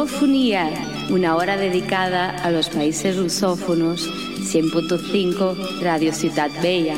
Lusofonía, una hora dedicada a los países lusófonos, 100.5 Radio Ciudad Bella.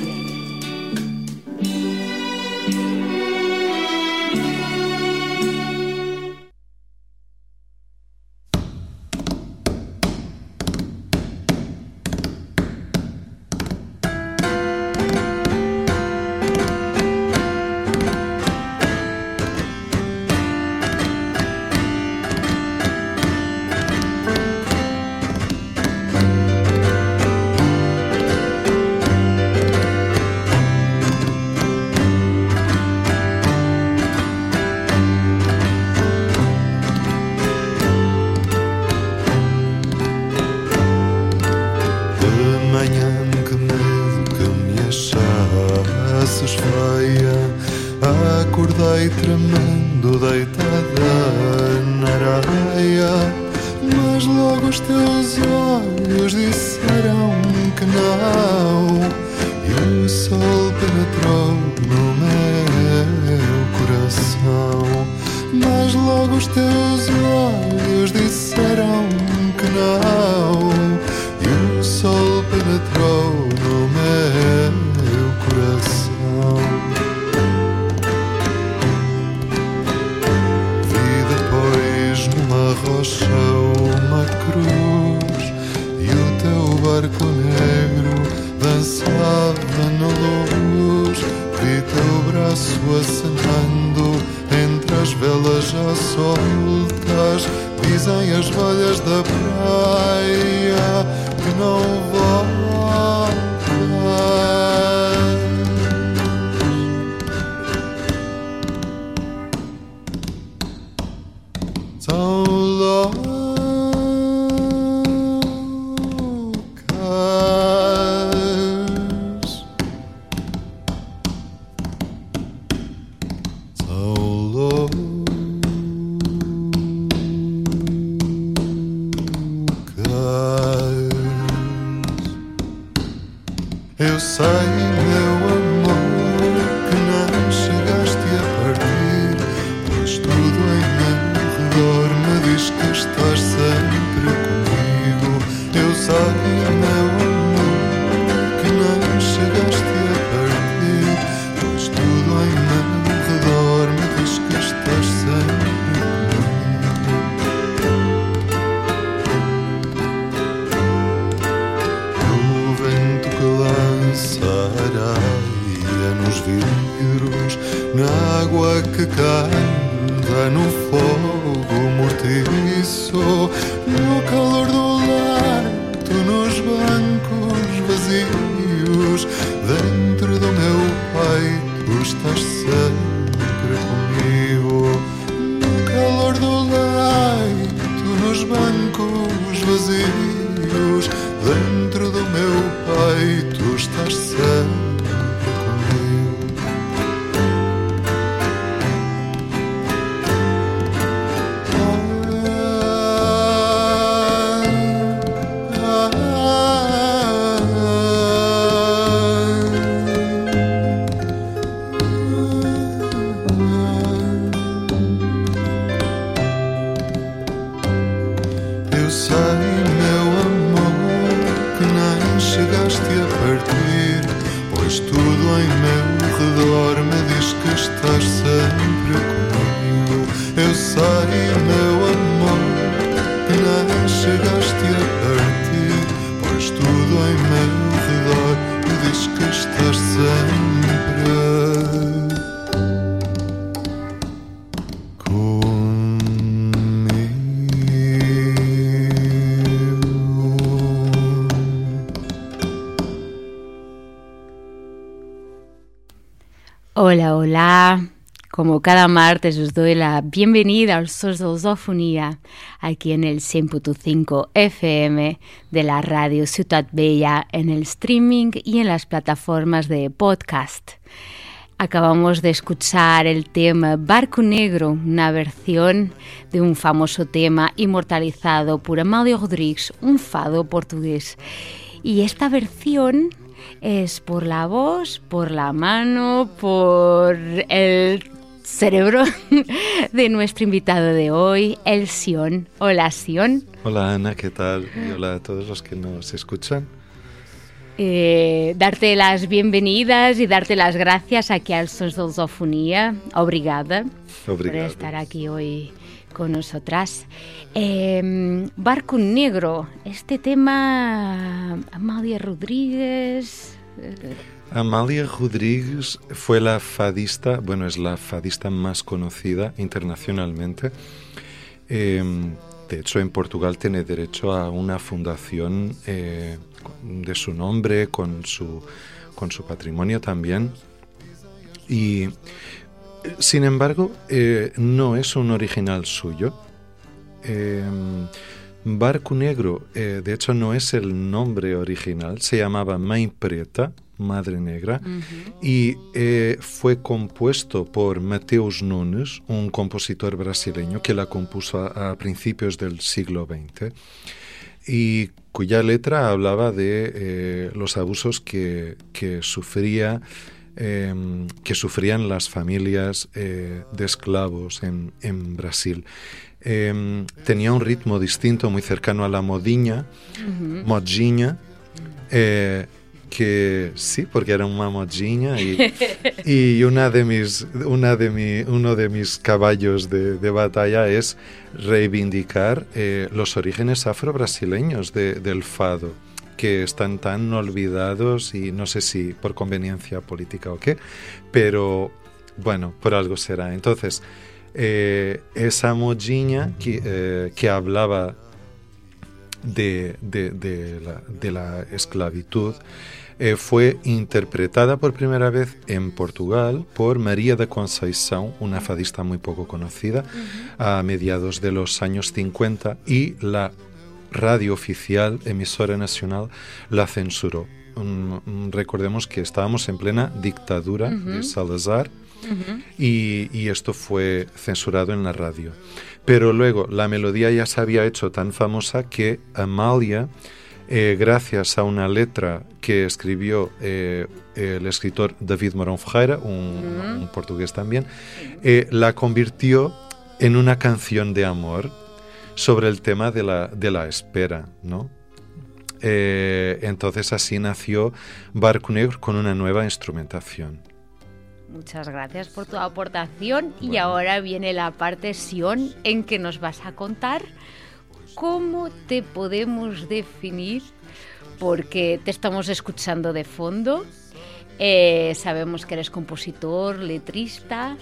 Cada martes os doy la bienvenida de Lusofonía aquí en el 100.5 FM de la radio Ciudad Bella en el streaming y en las plataformas de podcast. Acabamos de escuchar el tema Barco Negro, una versión de un famoso tema inmortalizado por Amália Rodrigues, un fado portugués. Y esta versión es por la voz, por la mano, por el cerebro de nuestro invitado de hoy, el Sion. Hola, Sion. Hola, Ana, ¿qué tal? Y hola a todos los que nos escuchan. Eh, darte las bienvenidas y darte las gracias aquí al Sons de Lusofonía. Obrigada por estar aquí hoy con nosotras. Eh, Barco Negro, este tema, Amalia Rodríguez. Amalia Rodríguez fue la fadista, bueno, es la fadista más conocida internacionalmente. Em, de hecho, en Portugal tiene derecho a una fundación eh, de su nombre, con su, con su patrimonio también. Y, sin embargo, eh, no es un original suyo. Em, Barco Negro, eh, de hecho, no es el nombre original, se llamaba Mãe Preta, Madre Negra, y eh, fue compuesto por Mateus Nunes, un compositor brasileño que la compuso a, principios del siglo XX y cuya letra hablaba de eh, los abusos que, sufría em, que sufrían las familias eh, de esclavos en, Brasil. Em, tenía un ritmo distinto, muy cercano a la modiña, modinha, que sí, porque era una modinha y, y una de mis, una de mi, uno de mis caballos de, de batalla es reivindicar eh, los orígenes afro-brasileños de, del fado que están tan olvidados y no sé si por conveniencia política o qué, pero bueno, por algo será. Entonces, eh, esa modinha que, eh, que hablaba de, de, de, la, de la esclavitud, eh, fue interpretada por primera vez en Portugal por María de Conceição, una fadista muy poco conocida, a mediados de los años 50 y la radio oficial, emisora nacional, la censuró. recordemos que estábamos en plena dictadura de Salazar y, y esto fue censurado en la radio. Pero luego la melodía ya se había hecho tan famosa que Amalia eh, gracias a una letra que escribió eh, el escritor David Morón Ferreira, un, portugués también, eh, la convirtió en una canción de amor sobre el tema de la, de la espera, ¿no? entonces así nació Barco Negro con una nueva instrumentación. Muchas gracias por tu aportación y ahora viene la parte Sion en que nos vas a contar ¿Cómo te podemos definir? Porque te estamos escuchando de fondo. Eh, sabemos que eres compositor, letrista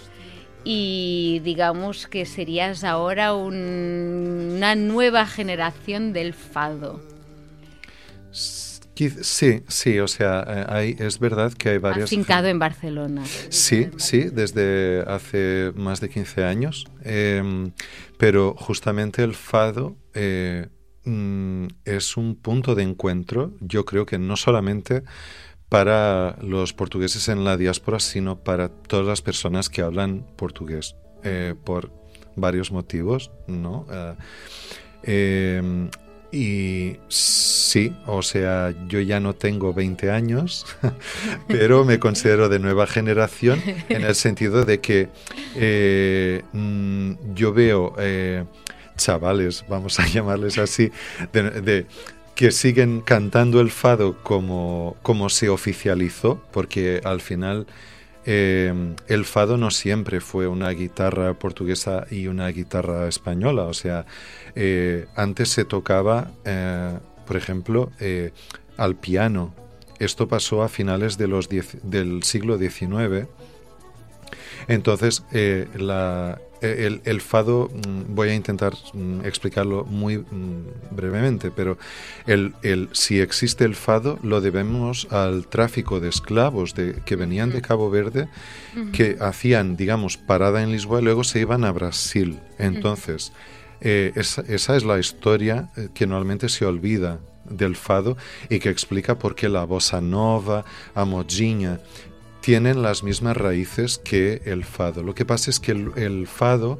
y digamos que serías ahora una nueva generación del fado. Sí, sí, o sea, eh, hay, es verdad que hay varias... Afincado en Barcelona. Sí, sí, desde hace más de 15 años, em, pero justamente el fado eh, mm, es un punto de encuentro, yo creo que no solamente para los portugueses en la diáspora, sino para todas las personas que hablan portugués, eh, por varios motivos, ¿no? Em, y sí, o sea, yo ya no tengo 20 años, pero me considero de nueva generación en el sentido de que eh, mm, yo veo eh, chavales, vamos a llamarles así, de, que siguen cantando el fado como, como se oficializó, porque al final eh, el fado no siempre fue una guitarra portuguesa y una guitarra española, o sea, eh, antes se tocaba, eh, por ejemplo, al piano. Esto pasó a finales del siglo XIX. Entonces, la, eh, el, fado, mm, voy a intentar mm, explicarlo muy mm, brevemente, pero el, si existe el fado lo debemos al tráfico de esclavos de, que venían de Cabo Verde, que hacían, digamos, parada en Lisboa y luego se iban a Brasil. Entonces, eh, esa, es la historia eh, que normalmente se olvida del fado y que explica por qué la bossa nova, a modinha, tienen las mismas raíces que el fado. Lo que pasa es que el, fado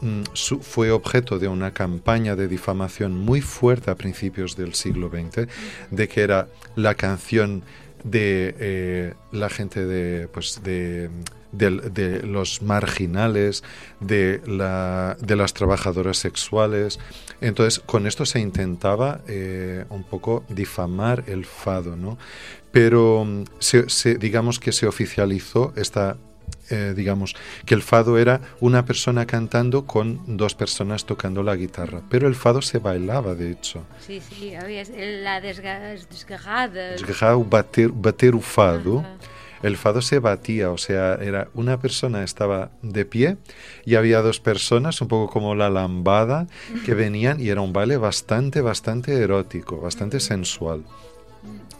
mm, fue objeto de una campaña de difamación muy fuerte a principios del siglo XX, de que era la canción de eh, la gente de, pues de de, los marginales, de, la, de, las trabajadoras sexuales. Entonces, con esto se intentaba eh, un poco difamar el fado, ¿no? Pero mm, se, digamos que se oficializó esta eh, digamos, que el fado era una persona cantando con dos personas tocando la guitarra. Pero el fado se bailaba, de hecho. Sí, sí, había la desgarrada. Desgarrar, bater, bater fado. El fado se batía, o sea, era una persona estaba de pie y había dos personas, un poco como la lambada, que venían y era un baile bastante, bastante erótico, bastante sensual.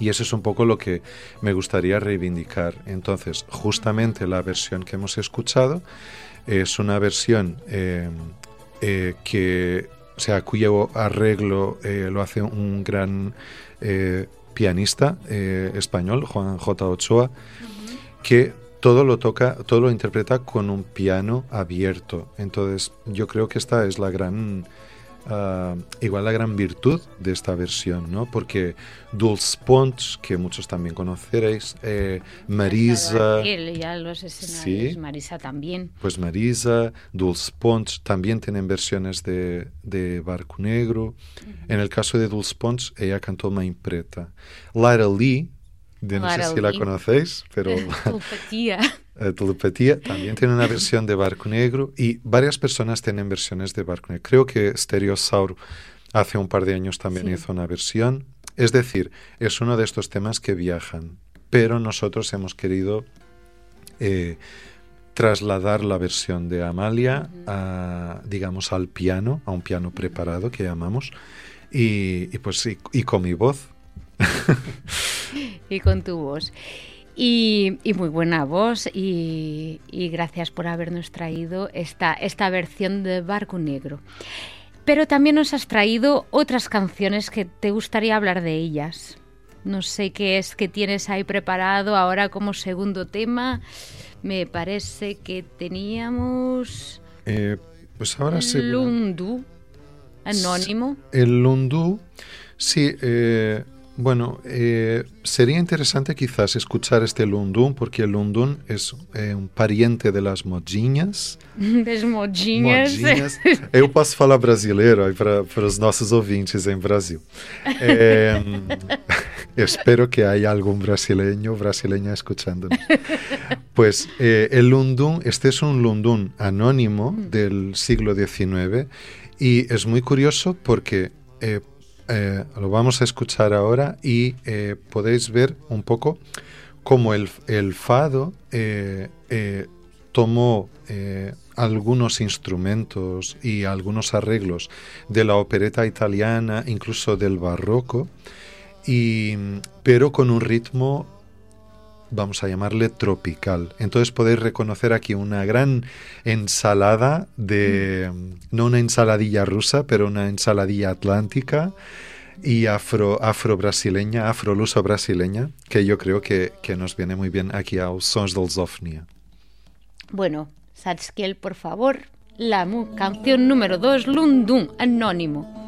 Y eso es un poco lo que me gustaría reivindicar. Entonces, justamente la versión que hemos escuchado es una versión eh, eh, que, o sea, cuyo arreglo eh, lo hace un gran pianista español, Juan J. Ochoa, que todo lo toca, todo lo interpreta con un piano abierto. Entonces, yo creo que esta es la gran Ah, igual la gran virtud de esta versión, ¿no? Porque Dulce Pons, que muchos también conoceréis, eh, Marisa... ya los sí, Marisa también. Pues Marisa, Dulce Pons también tienen versiones de, de Barco Negro. En el caso de Dulce Pons, ella cantó Impreta. Lara Lee, de no sé si la conocéis, pero... Eh, telepatía también tiene una versión de Barco Negro y varias personas tienen versiones de Barco Negro. Creo que Stereosaur hace un par de años también hizo una versión. Es decir, es uno de estos temas que viajan, pero nosotros hemos querido eh, trasladar la versión de Amalia a, digamos, al piano, a un piano preparado que llamamos, y, pues y con mi voz. y con tu voz. Y, muy buena voz y, gracias por habernos traído esta, esta versión de Barco Negro. Pero también nos has traído otras canciones que te gustaría hablar de ellas. No sé qué es que tienes ahí preparado ahora como segundo tema. Me parece que teníamos... Eh, pues ahora El Lundu, anónimo. El Lundu, sí. Eh, bueno, eh, sería interesante quizás escuchar este Lundun, porque el Lundun es eh, um pariente de las modinhas. Das modinhas. modinhas. Eu posso falar brasileiro para, para os nossos ouvintes em Brasil. É, espero que haya algún brasileño brasileña escuchándonos. Pues eh, el Lundun, este es un Lundun anónimo mm. del siglo XIX y es muy curioso porque eh, eh, lo vamos a escuchar ahora y eh, podéis ver un poco cómo el, fado eh, tomó algunos instrumentos y algunos arreglos de la opereta italiana, incluso del barroco, y, pero con un ritmo vamos a llamarle tropical. Entonces podéis reconocer aquí una gran ensalada de, mm. no una ensaladilla rusa, pero una ensaladilla atlántica y afro, afro brasileña, afro luso brasileña, que yo creo que, que nos viene muy bien aquí a Sons del Zofnia. Bueno, Satskiel, por favor, la canción número 2, Lundun, anónimo.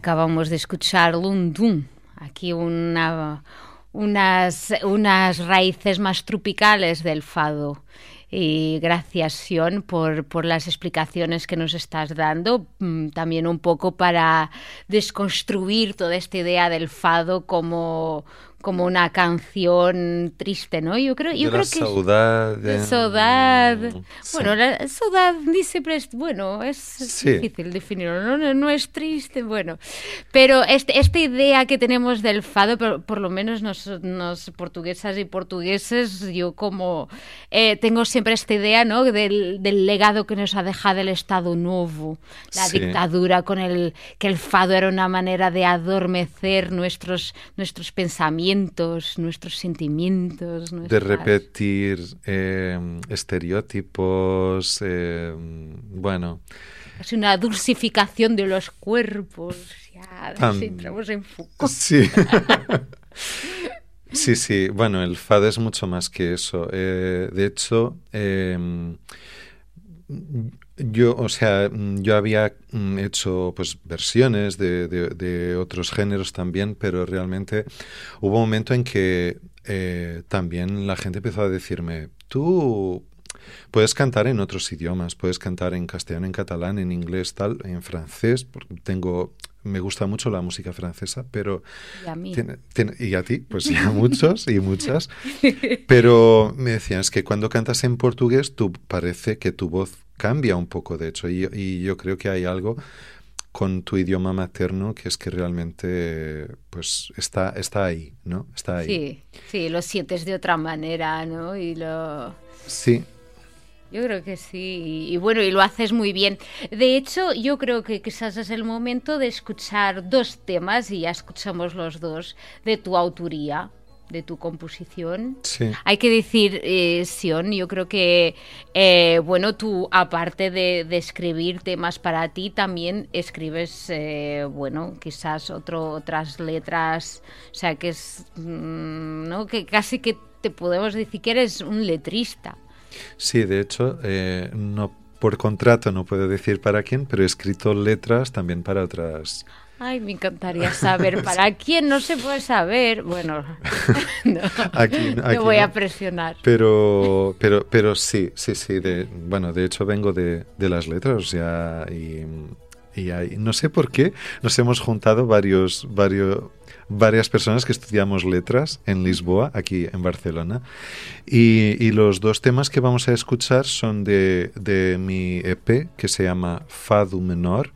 Acabamos de escuchar Lundum, aquí una, unas, unas raíces más tropicales del fado. Y gracias, Sion, por, por las explicaciones que nos estás dando, mm, también un poco para desconstruir toda esta idea del fado como, como una canción triste, ¿no? Yo creo, yo creo que saudade. Saudade. Bueno, la saudade siempre es, bueno, es, difícil definirlo, ¿no? ¿no? es triste, bueno. Pero este, esta idea que tenemos del fado, por, lo menos nos, portuguesas y portugueses, yo como eh, tengo siempre esta idea, ¿no? Del, del, legado que nos ha dejado el Estado Nuevo, la dictadura con el que el fado era una manera de adormecer nuestros, nuestros pensamientos nuestros sentimientos. De repetir em, estereotipos, em, bueno. Es una dulcificación de los cuerpos, ya entramos en Foucault. Sí. sí, sí, bueno, el fado es mucho más que eso. Eh, de hecho, em, yo, o sea, mm, yo había mm, hecho pues versiones de, de, otros géneros también, pero realmente hubo un momento en que eh, también la gente empezó a decirme, tú puedes cantar en otros idiomas, puedes cantar en castellano, en catalán, en inglés, tal, en francés, porque tengo me gusta mucho la música francesa, pero... Y a mí. y a ti, pues ya muchos y muchas. Pero me decían, es que cuando cantas en portugués, tú parece que tu voz cambia un poco, de hecho, y, yo creo que hay algo con tu idioma materno que es que realmente pues está, está ahí, ¿no? Está ahí. Sí, sí, lo sientes de otra manera, ¿no? Y lo... Sí. Yo creo que sí, y, bueno, y lo haces muy bien. De hecho, yo creo que quizás es el momento de escuchar dos temas, y ya escuchamos los dos, de tu autoría de tu composición. Hay que decir, eh, Sion, yo creo que, eh, bueno, tú, aparte de, escribir temas para ti, también escribes, eh, bueno, quizás otro, otras letras, o sea, que es, mm, ¿no? Que casi que te podemos decir que eres un letrista. Sí, de hecho, no por contrato no puedo decir para quién, pero he escrito letras también para otras Ay, me encantaría saber para quién no se puede saber. Bueno, no, aquí, voy a presionar. Pero, pero, pero sí, sí, sí. De, bueno, de hecho vengo de, de las letras ya y, y no sé por qué nos hemos juntado varios, varios, varias personas que estudiamos letras en Lisboa, aquí en Barcelona. Y, y los dos temas que vamos a escuchar son de, de mi EP que se llama Fado Menor.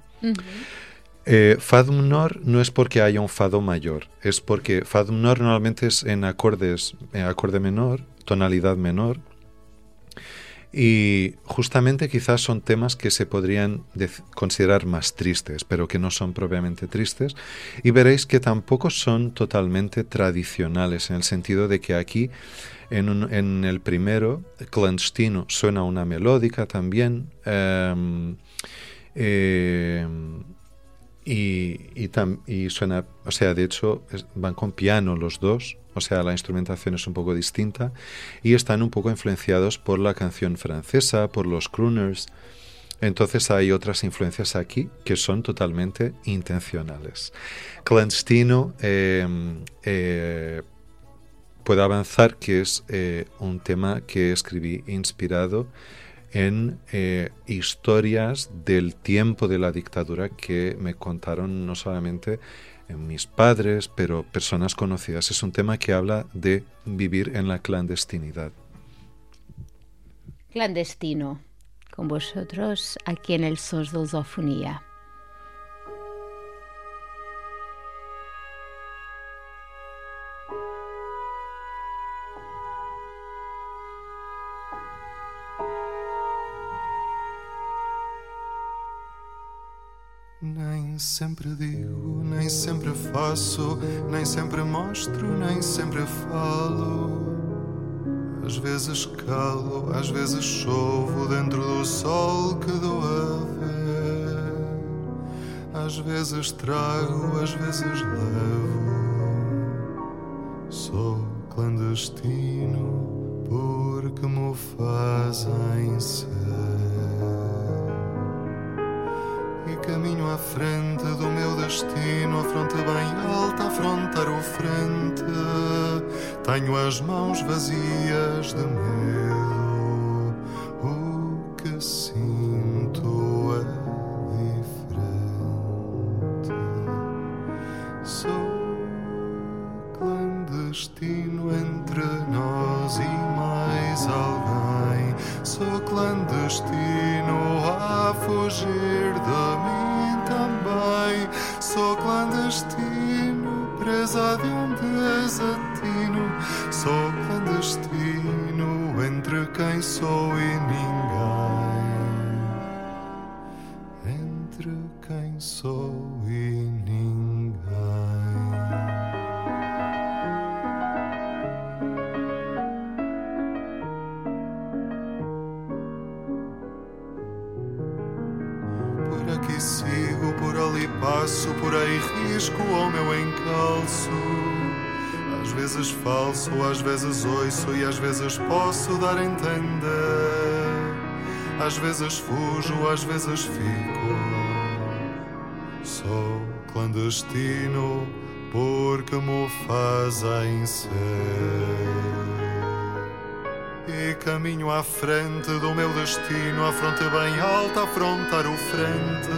Eh, menor no es porque haya un fado mayor, es porque fado menor normalmente es en acordes, acorde menor, tonalidad menor, y justamente quizás son temas que se podrían considerar más tristes, pero que no son propiamente tristes. Y veréis que tampoco son totalmente tradicionales, en el sentido de que aquí, en, el primero, clandestino, suena una melódica también. Eh, y, y, suena, o sea, de hecho van con piano los dos, o sea, la instrumentación es un poco distinta y están un poco influenciados por la canción francesa, por los crooners. Entonces hay otras influencias aquí que son totalmente intencionales. Clandestino eh, eh, puedo avanzar que es eh, un tema que escribí inspirado en eh, historias del tiempo de la dictadura que me contaron no solamente mis padres, pero personas conocidas. Es un tema que habla de vivir en la clandestinidad. Clandestino, con vosotros aquí en el SOS de Nem sempre digo, nem sempre faço, nem sempre mostro, nem sempre falo. Às vezes calo, às vezes chovo dentro do sol que dou a ver. Às vezes trago, às vezes levo. Sou clandestino porque me fazem ser. Caminho à frente do meu destino, a fronte bem alta, afrontar o frente. Tenho as mãos vazias de medo. Vezes posso dar a entender. Às vezes fujo, às vezes fico. Sou clandestino porque me fazem ser. E caminho à frente do meu destino, a fronte bem alta, afrontar o frente.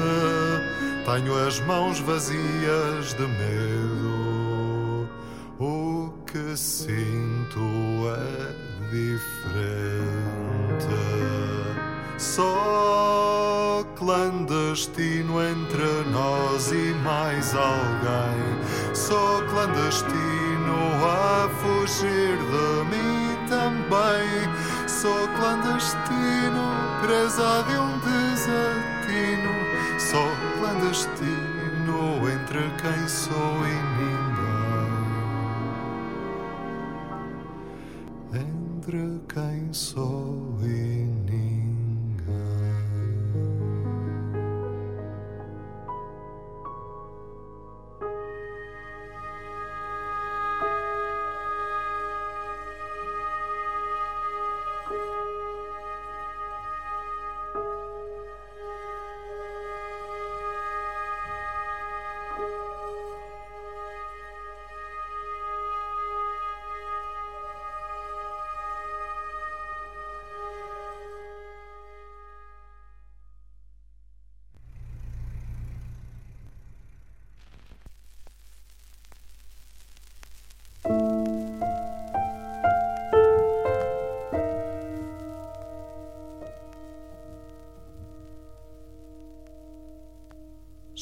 Tenho as mãos vazias de medo. O que sinto clandestino entre nós e mais alguém. Sou clandestino a fugir de mim também. Sou clandestino, presa de um desatino. Sou clandestino entre quem sou e ninguém. Entre quem sou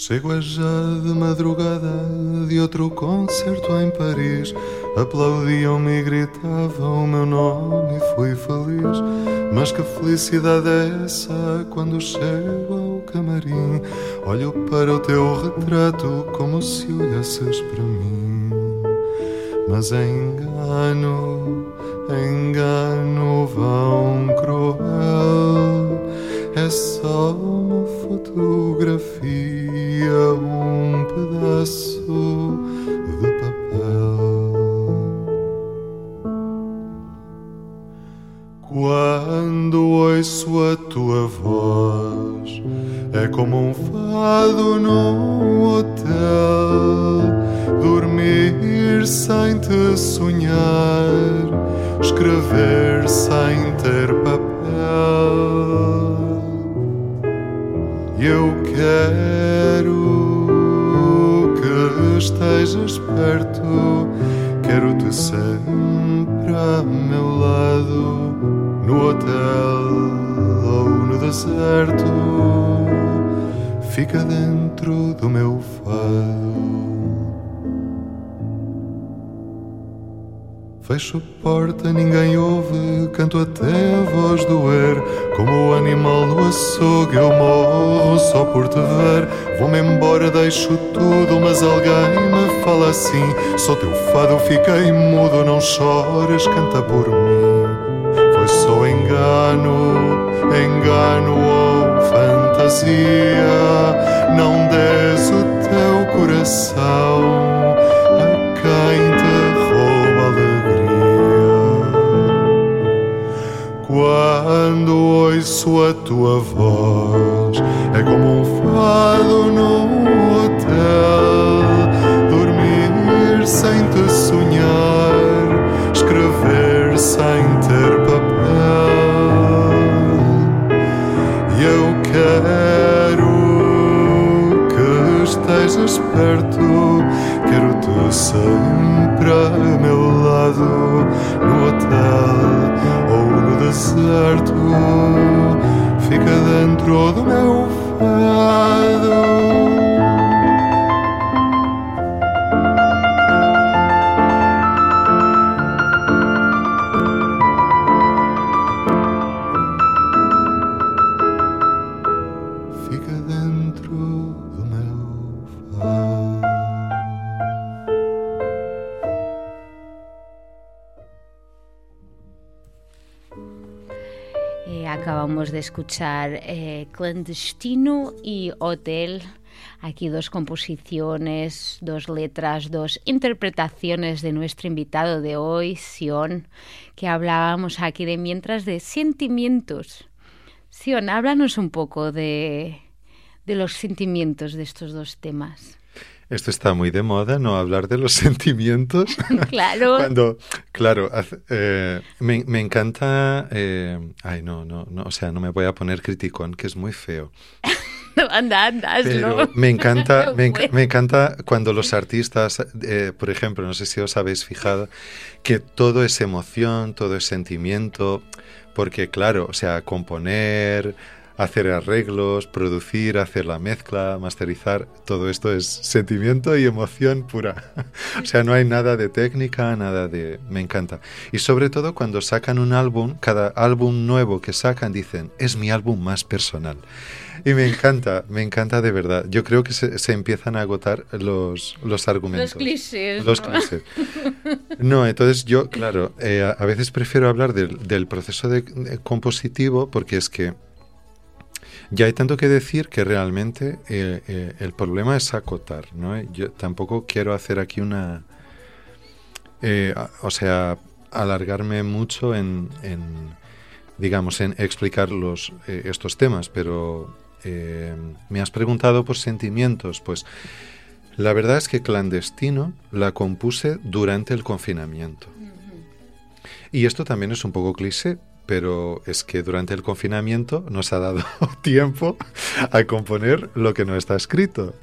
Chego já de madrugada de outro concerto em Paris. Aplaudiam-me e gritavam o meu nome e fui feliz. Mas que felicidade é essa quando chego ao camarim? Olho para o teu retrato como se olhasses para mim. Mas é engano, é engano vão cruel. É só uma fotografia, us Fecho a porta, ninguém ouve, canto até a voz doer. Como o animal no açougue, eu morro só por te ver. Vou-me embora, deixo tudo, mas alguém me fala assim. Sou teu fado, fiquei mudo, não chores, canta por mim. Escuchar eh, Clandestino y Hotel. Aquí dos composiciones, dos letras, dos interpretaciones de nuestro invitado de hoy, Sion, que hablábamos aquí de mientras de sentimientos. Sion, háblanos un poco de, de los sentimientos de estos dos temas. Esto está muy de moda, no hablar de los sentimientos. claro. Cuando, claro, eh, me, me, encanta. Eh, ay, no, no, no, o sea, no me voy a poner criticón, que es muy feo. anda, anda, Pero me encanta, me, me, encanta cuando los artistas, eh, por ejemplo, no sé si os habéis fijado, que todo es emoción, todo es sentimiento, porque claro, o sea, componer, hacer arreglos, producir, hacer la mezcla, masterizar, todo esto es sentimiento y emoción pura. o sea, no hay nada de técnica, nada de... Me encanta. Y sobre todo cuando sacan un álbum, cada álbum nuevo que sacan dicen, es mi álbum más personal. Y me encanta, me encanta de verdad. Yo creo que se, empiezan a agotar los, los argumentos. Los clichés. Los clichés. No, entonces yo, claro, eh, a, veces prefiero hablar del, del proceso de, compositivo porque es que ya hay tanto que decir que realmente eh, eh, el problema es acotar, ¿no? Yo tampoco quiero hacer aquí una... Eh, o sea, alargarme mucho en, digamos, en explicar los, estos temas, pero me has preguntado por sentimientos, pues la verdad es que Clandestino la compuse durante el confinamiento. Y esto también es un poco cliché, pero es que durante el confinamiento nos ha dado tiempo a componer lo que no está escrito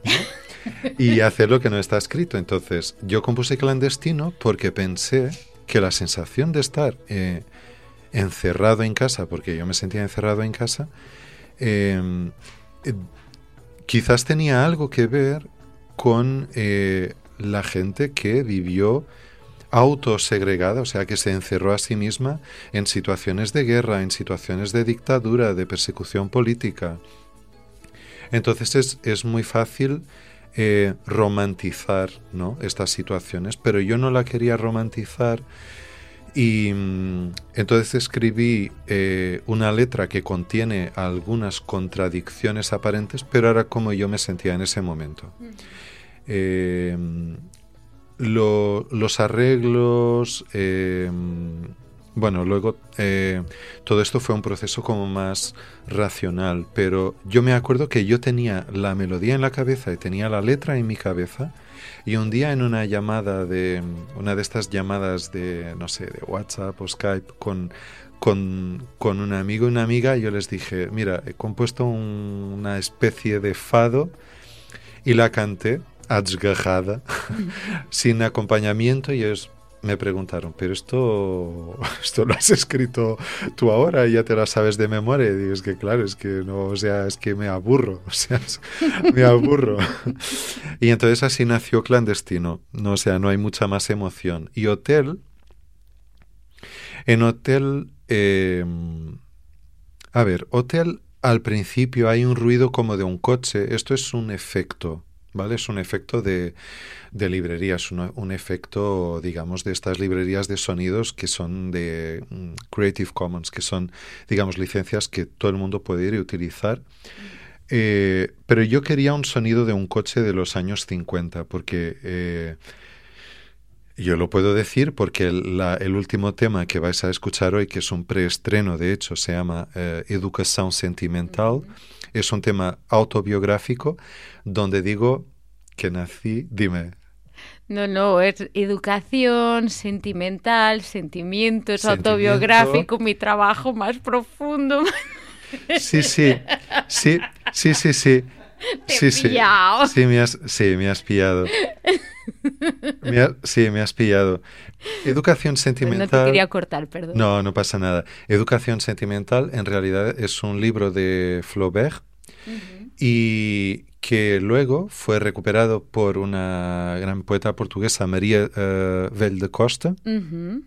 y hacer lo que no está escrito. Entonces, yo compuse clandestino porque pensé que la sensación de estar eh, encerrado en casa, porque yo me sentía encerrado en casa, eh, quizás tenía algo que ver con eh, la gente que vivió autosegregada, o sea, que se encerró a sí misma en situaciones de guerra, en situaciones de dictadura, de persecución política. Entonces es, muy fácil eh, romantizar ¿no? estas situaciones, pero yo no la quería romantizar y mm, entonces escribí eh, una letra que contiene algunas contradicciones aparentes, pero era como yo me sentía en ese momento los arreglos, em, bueno, luego eh, todo esto fue un proceso como más racional, pero yo me acuerdo que yo tenía la melodía en la cabeza y tenía la letra en mi cabeza. Y un día en una llamada de, una de estas llamadas de, no sé, de WhatsApp o Skype con, con, con un amigo y una amiga, yo les dije, mira, he compuesto una especie de fado y la canté adsgajada, sin acompañamiento, y ellos me preguntaron, pero esto, esto lo has escrito tú ahora y ya te la sabes de memoria. Y digo, es que claro, es que no, o sea, es que me aburro, o sea, me aburro. y entonces así nació Clandestino, no, o sea, no hay mucha más emoción. Y Hotel, en Hotel, em, a ver, Hotel al principio hay un ruido como de un coche, esto es un efecto ¿vale? Es un efecto de, de librerías, un, efecto, digamos, de estas librerías de sonidos que son de mm, Creative Commons, que son, digamos, licencias que todo el mundo puede ir y utilizar. Eh, pero yo quería un sonido de un coche de los años 50, porque eh, yo lo puedo decir porque el, último tema que vais a escuchar hoy, que es un preestreno, de hecho, se llama eh, Educación Sentimental es un tema autobiográfico donde digo que nací, dime. No, no, es educación sentimental, sentimientos, autobiográfico, mi trabajo más profundo. Sí, sí, sí, sí, sí, sí. Te sí, sí. pillado. Sí, me has, sí, me has pillado. Me ha- sí, me has pillado. Educación No te sentimental. quería cortar, perdón. No, no pasa nada. Educación sentimental en realidad es un libro de Flaubert y que luego fue recuperado por una gran poeta portuguesa, María eh, Vel de Costa, Ujú.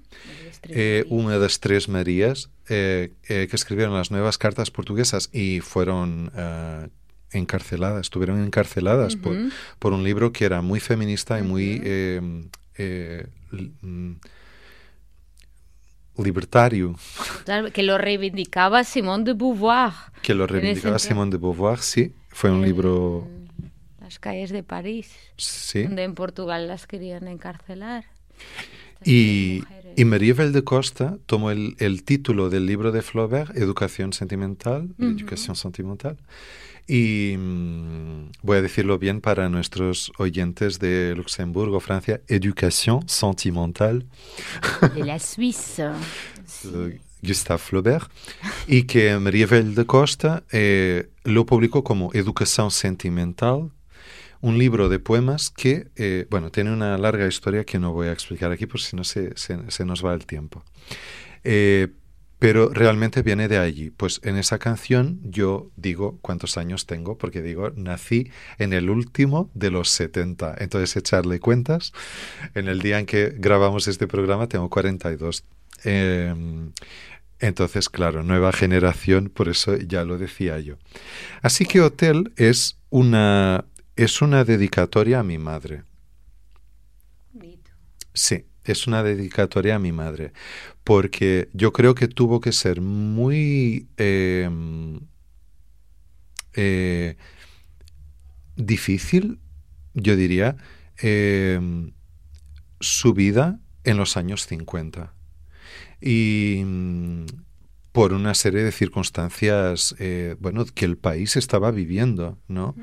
eh, una de las tres Marías eh, eh, que escribieron las nuevas cartas portuguesas y fueron eh, encarceladas, estuvieron encarceladas por, un libro que era muy feminista y muy eh, eh, mm, libertario, Claro, Que lo reivindicaba Simone de Beauvoir. que lo reivindicaba. Simone de Beauvoir, sí, fue un libro, En Las calles de París, sí. donde en Portugal las querían encarcelar. Y, y María Costa tomó el, el título del libro de Flaubert, Educación Sentimental, Educación Sentimental, y mm, voy a decirlo bien para nuestros oyentes de Luxemburgo, Francia, Educación Sentimental, De la Suisse. Sí. Gustave Flaubert, y que María Vel de Costa eh, lo publicó como Educación Sentimental, un libro de poemas que, eh, bueno, tiene una larga historia que no voy a explicar aquí, por si no se, se, se nos va el tiempo. Eh, pero realmente viene de allí. Pues en esa canción yo digo cuántos años tengo, porque digo, nací en el último de los 70. Entonces, echarle cuentas, en el día en que grabamos este programa tengo 42. Eh, entonces, claro, nueva generación, por eso ya lo decía yo. Así que Hotel es una, es una dedicatoria a mi madre. Sí, es una dedicatoria a mi madre, porque yo creo que tuvo que ser muy eh, eh, difícil, yo diría, eh, su vida en los años 50. Y mm, por una serie de circunstancias, eh, bueno, que el país estaba viviendo, ¿no?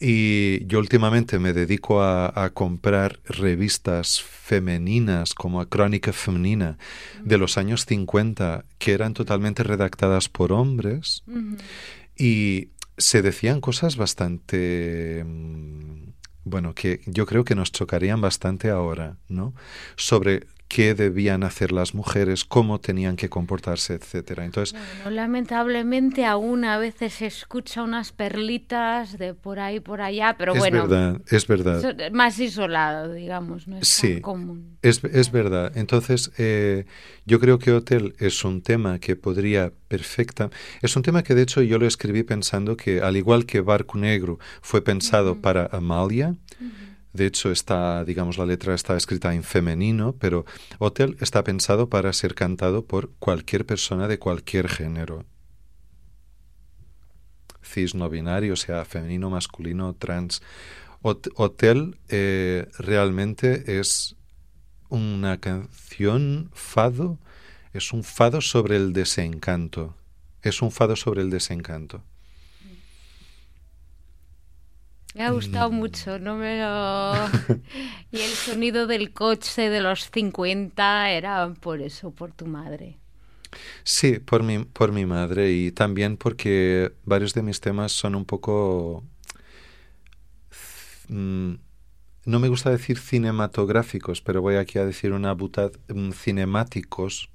Y yo últimamente me dedico a, a comprar revistas femeninas como a Crónica Femenina de los años 50 que eran totalmente redactadas por hombres y se decían cosas bastante, mm, bueno, que yo creo que nos chocarían bastante ahora, ¿no? Sobre qué debían hacer las mujeres, cómo tenían que comportarse, etcétera. Entonces, Bueno, lamentablemente aún a veces se escucha unas perlitas de por ahí, por allá, pero es bueno, verdad, es verdad. más isolado, digamos, no es Sí. tan común. Es, es verdad. Entonces, eh, yo creo que Hotel es un tema que podría perfecta. Es un tema que, de hecho, yo lo escribí pensando que, al igual que Barco Negro fue pensado para Amalia, de hecho, está, digamos, la letra está escrita en femenino, pero Hotel está pensado para ser cantado por cualquier persona de cualquier género. Cis no binario, sea, femenino, masculino, trans. Hot- Hotel eh, realmente es una canción fado, es un fado sobre el desencanto. Es un fado sobre el desencanto. Me ha gustado Mm. mucho, no me lo... y el sonido del coche de los 50 era por eso, por tu madre. Sí, por mi, por mi madre y también porque varios de mis temas son un poco... mm, no me gusta decir cinematográficos, pero voy aquí a decir una butad mm, cinemáticos.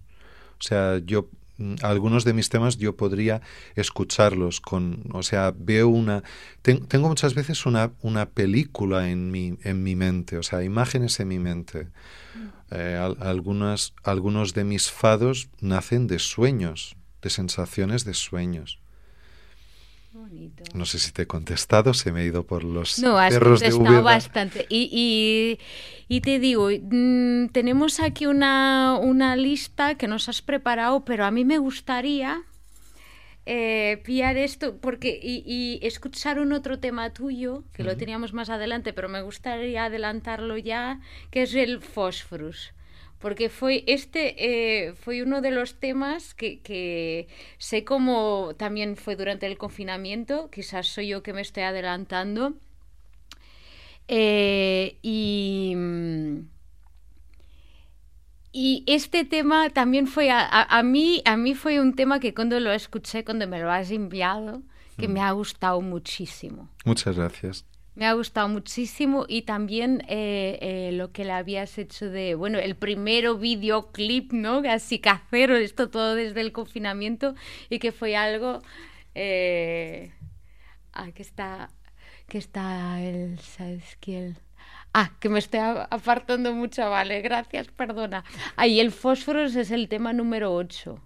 O sea, yo algunos de mis temas yo podría escucharlos con, o sea, veo una ten- tengo muchas veces una, una película en mi en mi mente, o sea, imágenes en mi mente. Eh, al- algunas, algunos de mis fados nacen de sueños, de sensaciones de sueños. Bonito. No sé si te he contestado, se me ha ido por los No, has cerros de bastante. Y, y, y te digo, mm, tenemos aquí una, una lista que nos has preparado, pero a mí me gustaría eh, pillar esto porque y, y escuchar un otro tema tuyo, que lo teníamos más adelante, pero me gustaría adelantarlo ya, que es el fósforos. Porque foi este eh, foi uno de los temas que, que sé como también fue durante el confinamiento, quizás soy yo que me estoy adelantando, eh, y... Y este tema también fue, a, a, mí, a mí fue un tema que cuando lo escuché, cuando me lo has enviado, que mm. me ha gustado muchísimo. Muchas gracias. Me ha gustado muchísimo y también eh, eh, lo que le habías hecho de, bueno, el primero videoclip, ¿no? Así casero, esto todo desde el confinamiento y que fue algo... Eh, ah, que está, que está el, ¿sabes? Ah, que me estoy apartando mucho, vale, gracias, perdona. Ahí el fósforos es el tema número 8.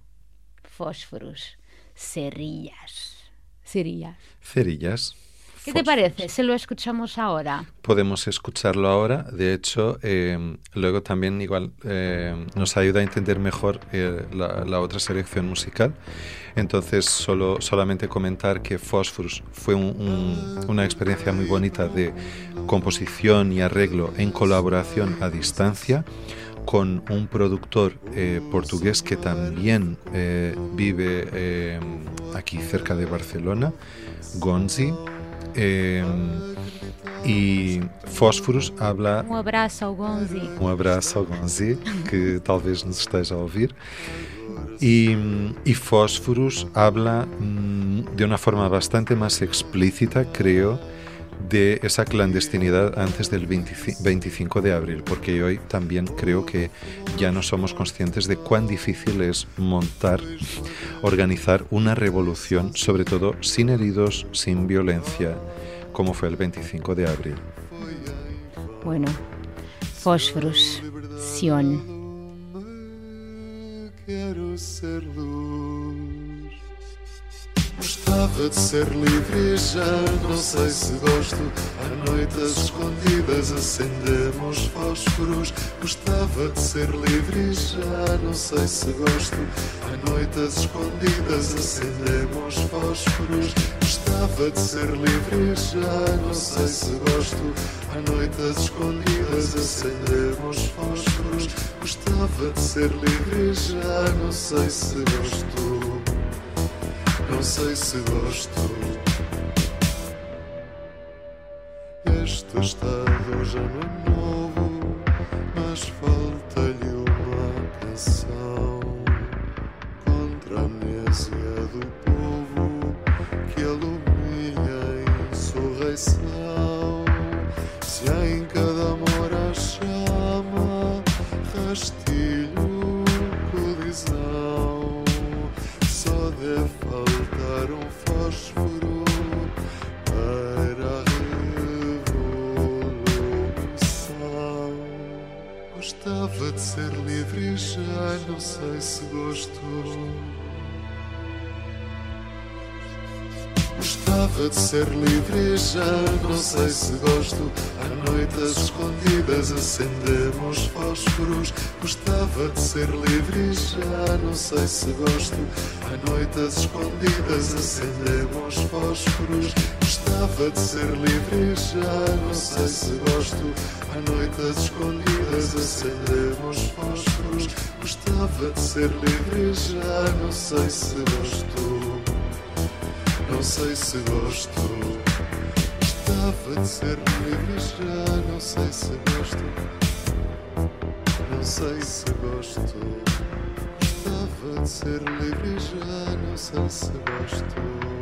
Fósforos, cerillas. Cerillas. Cerillas. ¿Qué te parece? ¿Se lo escuchamos ahora? Podemos escucharlo ahora. De hecho, eh, luego también igual eh, nos ayuda a entender mejor eh, la, otra selección musical. Entonces, solo, solamente comentar que Phosphorus fue una experiencia muy bonita de composición y arreglo en colaboración a distancia con un productor portugués que también vive aquí cerca de Barcelona, Gonzi. Eh, e Fósforos habla. Um abraço ao Gonzi. Um abraço ao Gonzi, que talvez nos esteja a ouvir. E, e Fósforos habla mm, de uma forma bastante mais explícita, creio, de esa clandestinidad antes del 25 de abril, porque hoy también creo que ya no somos conscientes de cuán difícil es montar, organizar una revolución, sobre todo sin heridos, sin violencia, como fue el 25 de abril. Bueno, fósforos, Sion. Gostava de ser livre e já não sei se gosto. À noite às escondidas acendemos fósforos. Gostava de ser livre e já não sei se gosto. À noite às escondidas acendemos fósforos. Gostava de ser livre e já não sei se gosto. À noite às escondidas acendemos fósforos. Gostava de ser livre e já não sei se gosto não sei se gosto. Este estado já não é novo, mas falta-lhe sei se gosto. Gostava de ser livre e já não sei se gosto. À noite às escondidas acendemos fósforos. Gostava de ser livre e já não sei se gosto. À noite às escondidas acendemos fósforos. Gostava de ser livre e já não sei se gosto. À noite às escondidas acendemos fósforos. Gostava de ser livre e já não sei se gosto. Não sei se gosto. Gostava de ser livre já não sei se gosto. Não sei se gosto. Gostava de ser livre já não sei se gosto.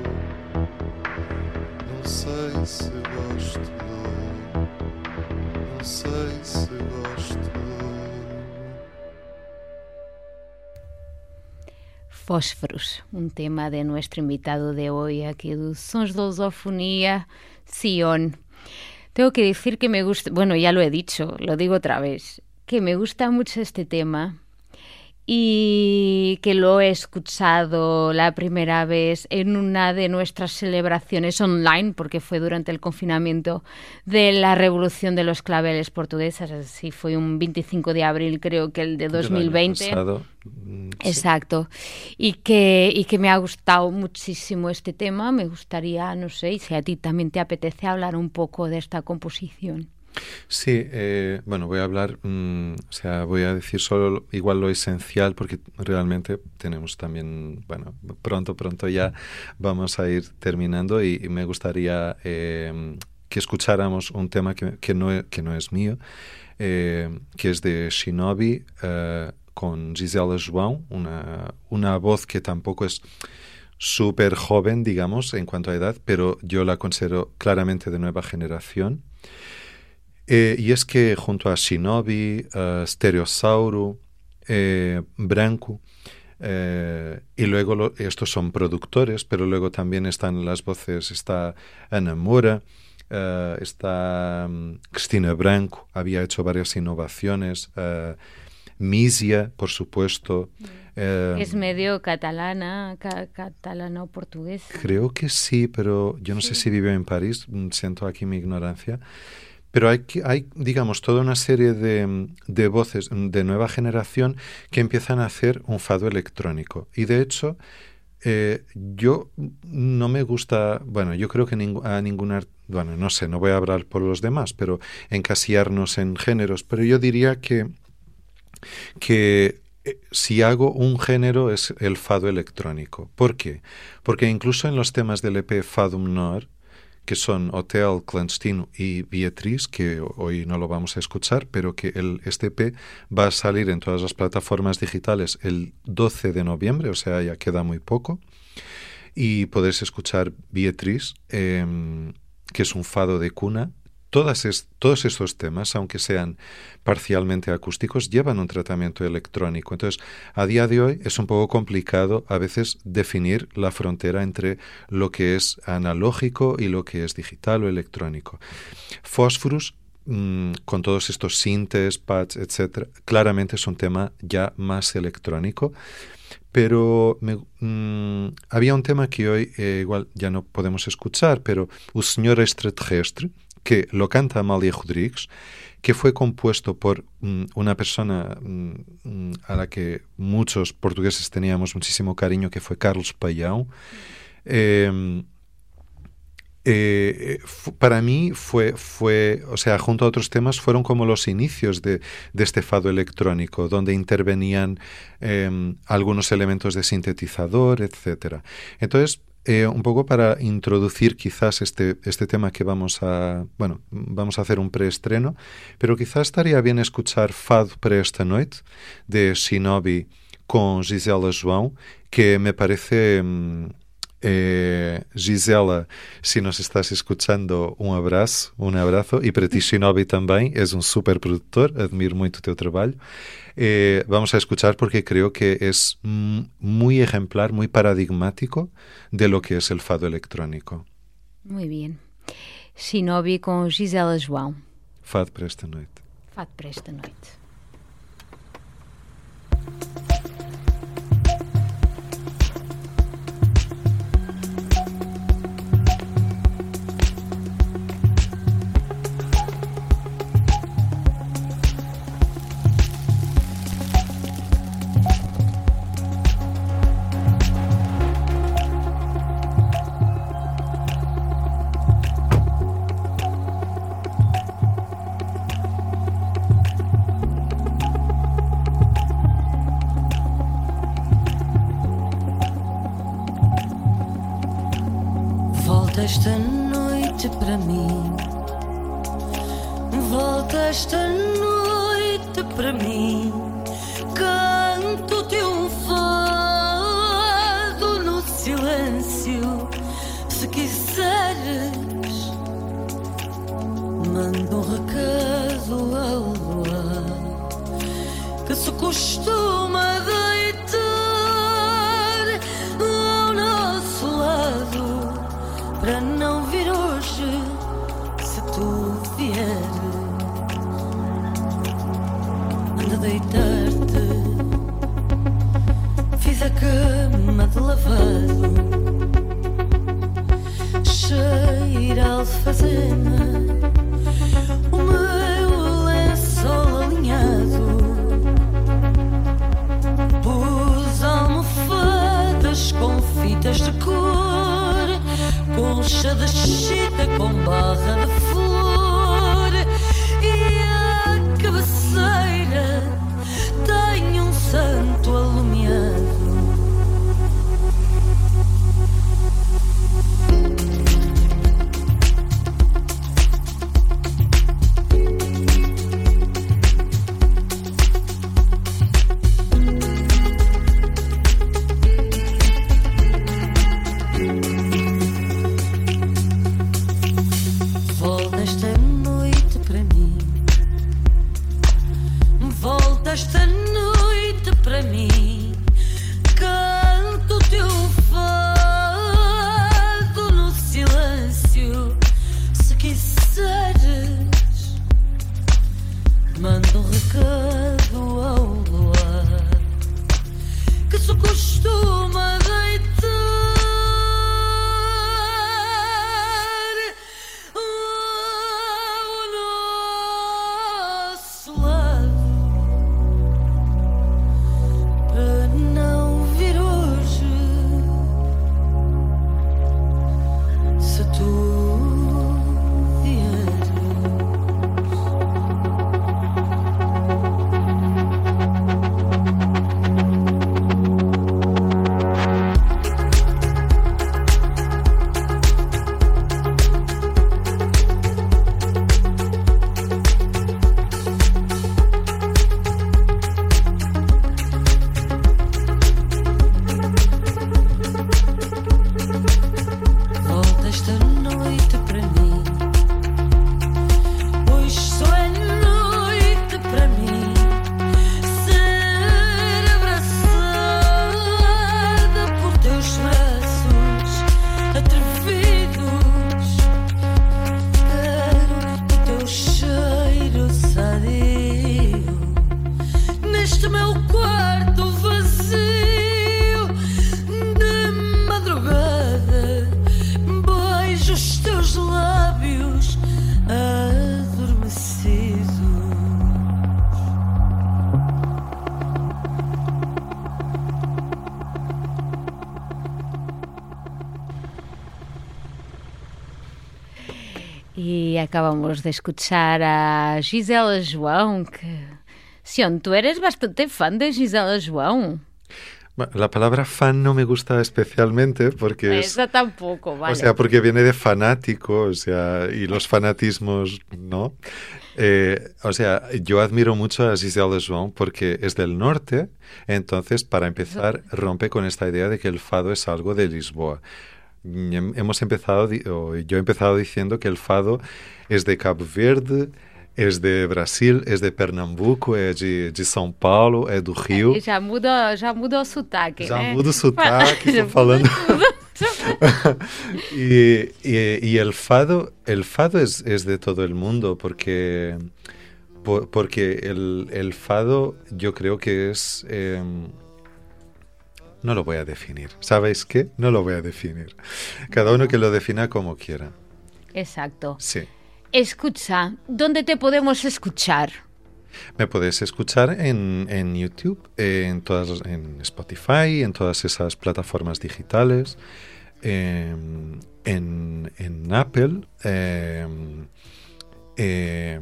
Fósforos, un tema de nuestro invitado de hoy aquí de Sons de Lusofonía, Sion. Tengo que decir que me gusta, bueno, ya lo he dicho, lo digo otra vez, que me gusta mucho este tema y que lo he escuchado la primera vez en una de nuestras celebraciones online, porque fue durante el confinamiento de la revolución de los claveles portuguesas, así fue un 25 de abril creo que el de 2020. Mm, Exacto. Y que, y que me ha gustado muchísimo este tema, me gustaría, no sé, si a ti también te apetece hablar un poco de esta composición. Sí, eh, bueno, voy a hablar, mm, o sea, voy a decir solo igual lo esencial porque realmente tenemos también, bueno, pronto, pronto ya vamos a ir terminando y, me gustaría eh, que escucháramos un tema que, que, no, que no es mío, eh, que es de Shinobi con Gisela João, una, una voz que tampoco es súper joven, digamos, en cuanto a edad, pero yo la considero claramente de nueva generación. Eh, y es que junto a Shinobi, uh, Stereosauro, eh, Branco, eh, y luego estos son productores, pero luego también están las voces, está Ana Mora, está um, Cristina Branco, había hecho varias innovaciones, Misia, por supuesto. Mm. es medio catalana, catalano-portugués. Creo que sí, pero yo no sé si vive en París, mm, siento aquí mi ignorancia. Pero hay, digamos, toda una serie de, de, voces de nueva generación que empiezan a hacer un fado electrónico. Y de hecho, eh, yo no me gusta, bueno, yo creo que a ninguna, bueno, no sé, no voy a hablar por los demás, pero encasillarnos en géneros, pero yo diría que, que eh, si hago un género es el fado electrónico. ¿Por qué? Porque incluso en los temas del EP Fadum Nord, que son Hotel, Clandestino y Beatriz, que hoy no lo vamos a escuchar, pero que el, este EP va a salir en todas las plataformas digitales el 12 de noviembre, o sea, ya queda muy poco. Y podéis escuchar Beatriz, em, que es un fado de cuna todos estos temas, aunque sean parcialmente acústicos, llevan un tratamiento electrónico. Entonces, a día de hoy es un poco complicado a veces definir la frontera entre lo que es analógico y lo que es digital o electrónico. Phosphorus mm, con todos estos sintes, pads, etc., claramente es un tema ya más electrónico. Pero mm, había un tema que hoy eh, igual ya no podemos escuchar, pero O Señor Extraterrestre, que lo canta Amalia Rodríguez, que fue compuesto por mm, una persona mm, a la que muchos portugueses teníamos muchísimo cariño, que fue Carlos Payão. Em, eh, para mí fue, fue, o sea, junto a otros temas, fueron como los inicios de, este fado electrónico, donde intervenían em, algunos elementos de sintetizador, etc. Entonces, eh, un poco para introducir quizás este, este tema que vamos a, bueno, vamos a hacer un preestreno, pero quizás estaría bien escuchar Fado para esta noite de Shinobi con Gisela João, que me parece... Mm, eh, Gisela, si nos estás escuchando, un abrazo, un abrazo. Y para ti, Shinobi, también, es un super productor, admiro mucho tu trabajo. Eh, vamos a escuchar porque creo que es muy ejemplar, muy paradigmático de lo que es el fado electrónico. Muy bien. Shinobi con Gisela João. Fado para esta noite. Fado para esta noite. Se quiseres, manda um recado ao luar que se costuma. nothing. Acabamos de escuchar a Gisela João, que... Sion, tú eres bastante fan de Gisela João. La palabra fan no me gusta especialmente porque Esa es, tampoco, vale. O sea, porque viene de fanático, o sea, y los fanatismos, ¿no? Eh, o sea, yo admiro mucho a Giselle João porque es del norte, entonces, para empezar, rompe con esta idea de que el fado es algo de Lisboa. Hemos empezado, yo he empezado diciendo que el fado es de Cabo Verde, és de Brasil, és de Pernambuco, é de, de São Paulo, é do Rio. É, já muda, já muda o sotaque, já né? muda o sotaque, falando. y, y, y, el fado, el fado es, es, de todo el mundo porque, por, porque el, el, fado yo creo que es... Eh, no lo voy a definir. ¿Sabéis qué? No lo voy a definir. Cada uno que lo defina como quiera. Exacto. Sí. Escucha, ¿dónde te podemos escuchar? Me puedes escuchar en, en YouTube, en, todas, en Spotify, en todas esas plataformas digitales, eh, en, en, Apple. Eh, eh,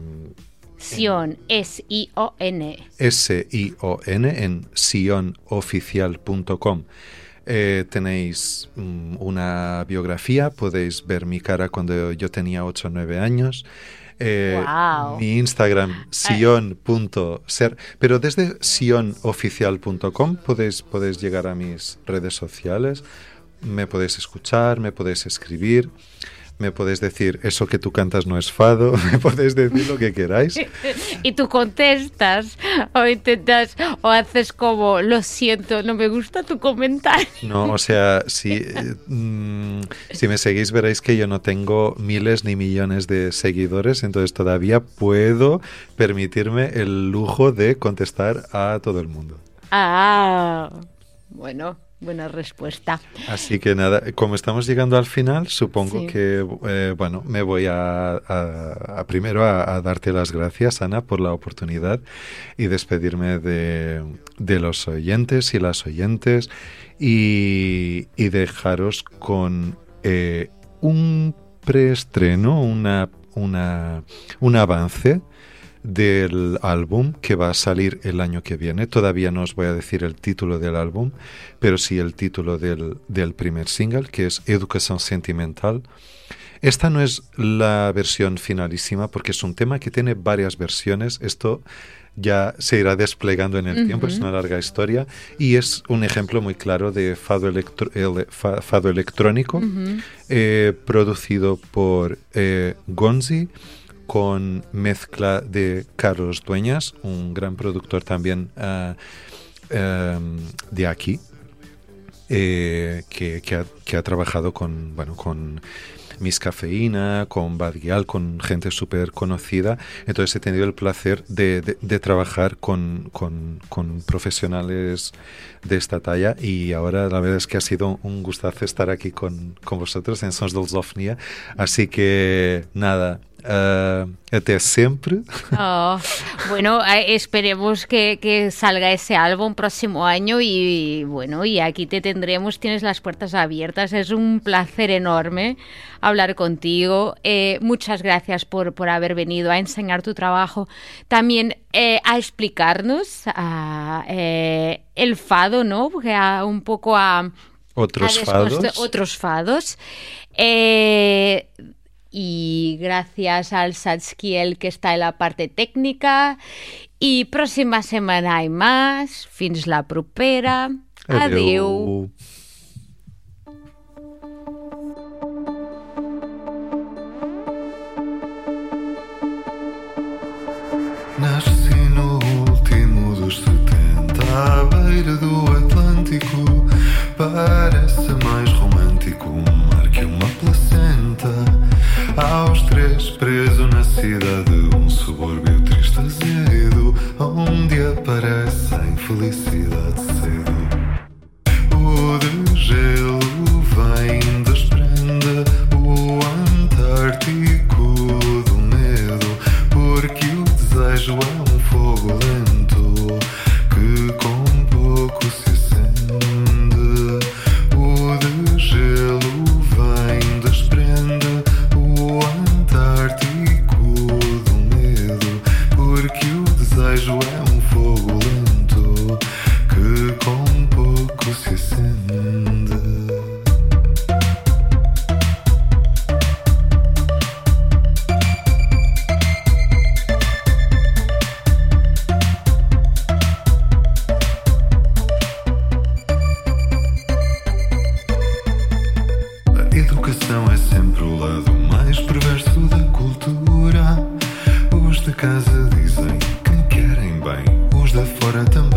Sion, S-I-O-N. S-I-O-N en sionoficial.com. Eh, tenéis mm, una biografía, podéis ver mi cara cuando yo tenía 8 o 9 años. Eh, wow. Mi Instagram, sion.ser. Pero desde sionoficial.com podéis, podéis llegar a mis redes sociales, me podéis escuchar, me podéis escribir me podéis decir eso que tú cantas no es fado, me podéis decir lo que queráis. y tú contestas o intentas o haces como lo siento, no me gusta tu comentario. No, o sea, si, eh, mm, si me seguís veréis que yo no tengo miles ni millones de seguidores, entonces todavía puedo permitirme el lujo de contestar a todo el mundo. Ah, bueno. Buena respuesta. Así que nada, como estamos llegando al final, supongo sí. que, eh, bueno, me voy a, a, a primero a, a, darte las gracias, Ana, por la oportunidad y despedirme de, de los oyentes y las oyentes y, y dejaros con eh, un preestreno, una, una, un avance del álbum que va a salir el año que viene. Todavía no os voy a decir el título del álbum, pero sí el título del, del primer single, que es Educación Sentimental. Esta no es la versión finalísima porque es un tema que tiene varias versiones. Esto ya se irá desplegando en el uh -huh. tiempo, es una larga historia y es un ejemplo muy claro de fado, electro, el, fa, fado electrónico uh -huh. eh, producido por eh, Gonzi con mezcla de Carlos Dueñas, un gran productor también uh, um, de aquí, eh, que, ha, trabajado con, bueno, con Miss Cafeína, con Bad Gyal, con gente súper conocida. Entonces he tenido el placer de, trabajar con, profesionales de esta talla y ahora la verdad es que ha sido un gustazo estar aquí con, con vosotros en Sons del Zofnia. Así que nada, Uh, hasta siempre. Oh, bueno, esperemos que, que, salga ese álbum próximo año y bueno, y aquí te tendremos, tienes las puertas abiertas. Es un placer enorme hablar contigo. Eh, muchas gracias por, por, haber venido a enseñar tu trabajo, también eh, a explicarnos a, eh, el fado, ¿no? Porque a, un poco a... Otros a fados. Otros fados. Eh, y gracias al Satskiel que está en la parte técnica. Y próxima semana hay más. Fins la propera. Adeu. Adeu. Nasci no último dos 70 à beira do Atlântico. Parece mais Aos três, preso na cidade, um subúrbio triste azedo, onde aparece a infelicidade cedo. O de gelo sempre o lado mais perverso da cultura. Os de casa dizem que querem bem, os de fora também.